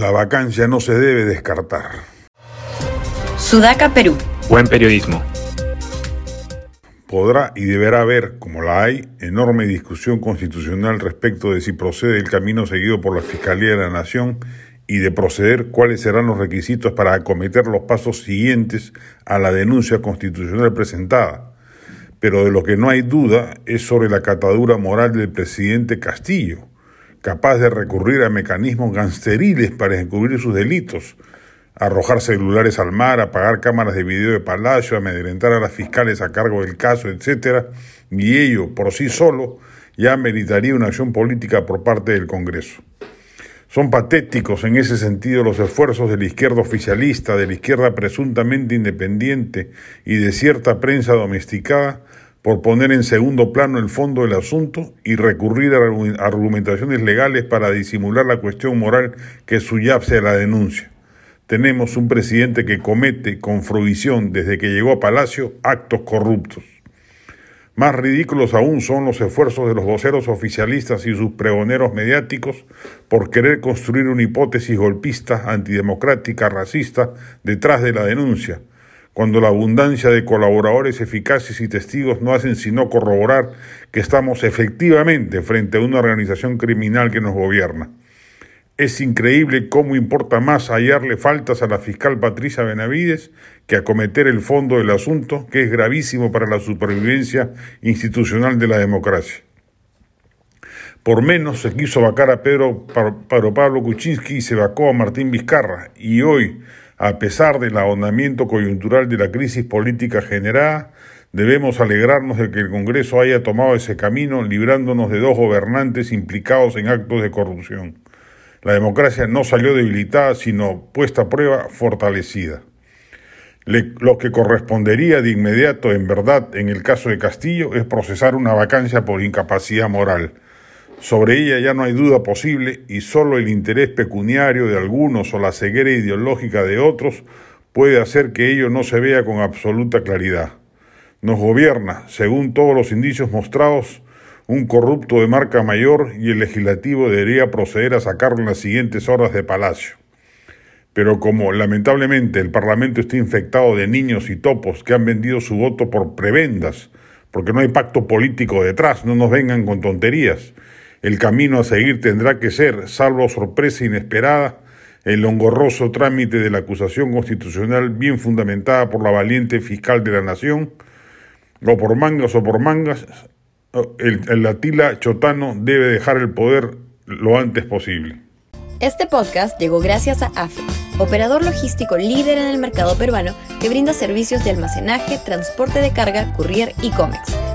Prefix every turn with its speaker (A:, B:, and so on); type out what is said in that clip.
A: La vacancia no se debe descartar.
B: Sudaca, Perú.
C: Buen periodismo.
A: Podrá y deberá haber, como la hay, enorme discusión constitucional respecto de si procede el camino seguido por la Fiscalía de la Nación y de proceder cuáles serán los requisitos para acometer los pasos siguientes a la denuncia constitucional presentada. Pero de lo que no hay duda es sobre la catadura moral del presidente Castillo capaz de recurrir a mecanismos gangsteriles para encubrir sus delitos, arrojar celulares al mar, apagar cámaras de video de palacio, amedrentar a las fiscales a cargo del caso, etc., y ello por sí solo ya meritaría una acción política por parte del Congreso. Son patéticos en ese sentido los esfuerzos de la izquierda oficialista, de la izquierda presuntamente independiente y de cierta prensa domesticada por poner en segundo plano el fondo del asunto y recurrir a argumentaciones legales para disimular la cuestión moral que subyace a la denuncia. Tenemos un presidente que comete con fruición desde que llegó a Palacio actos corruptos. Más ridículos aún son los esfuerzos de los voceros oficialistas y sus pregoneros mediáticos por querer construir una hipótesis golpista, antidemocrática, racista detrás de la denuncia, cuando la abundancia de colaboradores eficaces y testigos no hacen sino corroborar que estamos efectivamente frente a una organización criminal que nos gobierna. Es increíble cómo importa más hallarle faltas a la fiscal Patricia Benavides que acometer el fondo del asunto, que es gravísimo para la supervivencia institucional de la democracia. Por menos se quiso vacar a Pedro, Pablo Kuczynski y se vacó a Martín Vizcarra, y hoy, a pesar del ahondamiento coyuntural de la crisis política generada, debemos alegrarnos de que el Congreso haya tomado ese camino, librándonos de dos gobernantes implicados en actos de corrupción. La democracia no salió debilitada, sino puesta a prueba, fortalecida. lo que correspondería de inmediato, en verdad, en el caso de Castillo, es procesar una vacancia por incapacidad moral. Sobre ella ya no hay duda posible y solo el interés pecuniario de algunos o la ceguera ideológica de otros puede hacer que ello no se vea con absoluta claridad. Nos gobierna, según todos los indicios mostrados, un corrupto de marca mayor y el legislativo debería proceder a sacarlo en las siguientes horas de palacio. Pero como lamentablemente el Parlamento está infectado de niños y topos que han vendido su voto por prebendas, porque no hay pacto político detrás, no nos vengan con tonterías, el camino a seguir tendrá que ser, salvo sorpresa inesperada, el engorroso trámite de la acusación constitucional bien fundamentada por la valiente fiscal de la nación, o por mangas o por mangas, el, el Atila Chotano debe dejar el poder lo antes posible.
B: Este podcast llegó gracias a AFE, operador logístico líder en el mercado peruano que brinda servicios de almacenaje, transporte de carga, courier y cómics